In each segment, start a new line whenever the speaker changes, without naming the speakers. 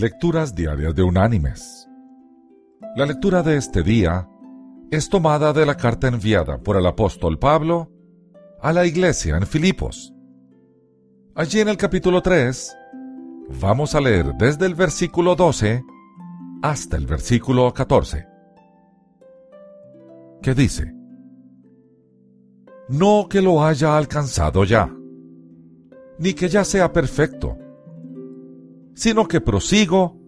Lecturas Diarias de Unánimes. La lectura de este día es tomada de la carta enviada por el apóstol Pablo a la iglesia en Filipos. Allí en el capítulo 3 vamos a leer desde el versículo 12 hasta el versículo 14, que dice, No que lo haya alcanzado ya, ni que ya sea perfecto, sino que prosigo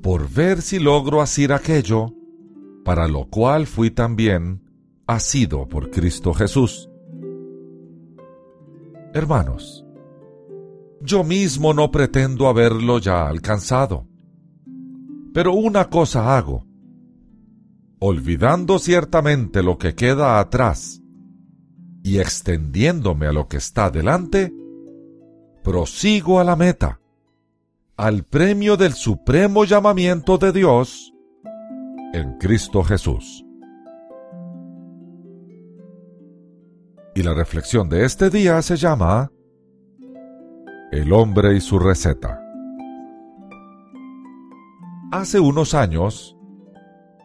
por ver si logro asir aquello, para lo cual fui también asido por Cristo Jesús. Hermanos, yo mismo no pretendo haberlo ya alcanzado, pero una cosa hago, olvidando ciertamente lo que queda atrás y extendiéndome a lo que está delante, prosigo a la meta al premio del supremo llamamiento de Dios en Cristo Jesús. Y la reflexión de este día se llama El hombre y su receta. Hace unos años,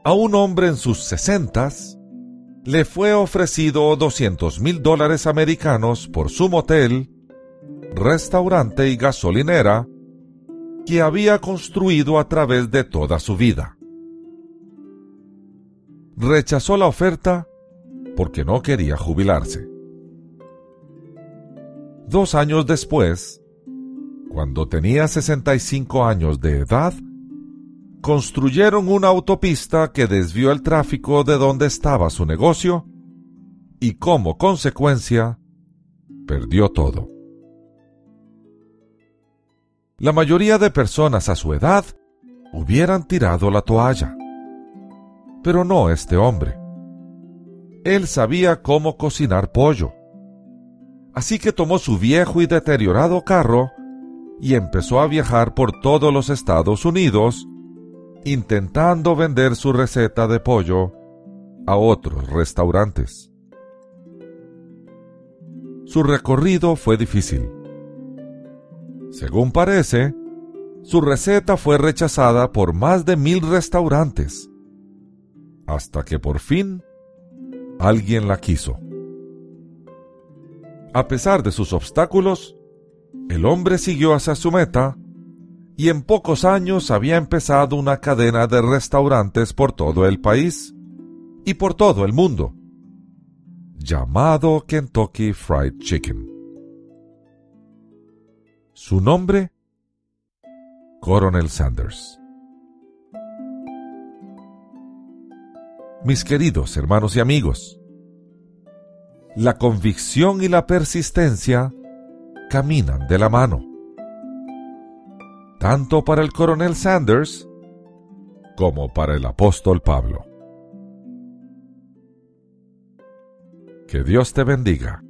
a un hombre en sus sesentas le fue ofrecido 200 mil dólares americanos por su motel, restaurante y gasolinera que había construido a través de toda su vida. Rechazó la oferta porque no quería jubilarse. Dos años después, cuando tenía 65 años de edad, construyeron una autopista que desvió el tráfico de donde estaba su negocio y como consecuencia perdió todo. La mayoría de personas a su edad hubieran tirado la toalla. Pero no este hombre. Él sabía cómo cocinar pollo. Así que tomó su viejo y deteriorado carro y empezó a viajar por todos los Estados Unidos intentando vender su receta de pollo a otros restaurantes. Su recorrido fue difícil según parece, su receta fue rechazada por más de mil restaurantes, hasta que por fin alguien la quiso. A pesar de sus obstáculos, el hombre siguió hacia su meta y en pocos años había empezado una cadena de restaurantes por todo el país y por todo el mundo, llamado Kentucky Fried Chicken. Su nombre, Coronel Sanders. Mis queridos hermanos y amigos, la convicción y la persistencia caminan de la mano, tanto para el coronel Sanders como para el apóstol Pablo. Que Dios te bendiga.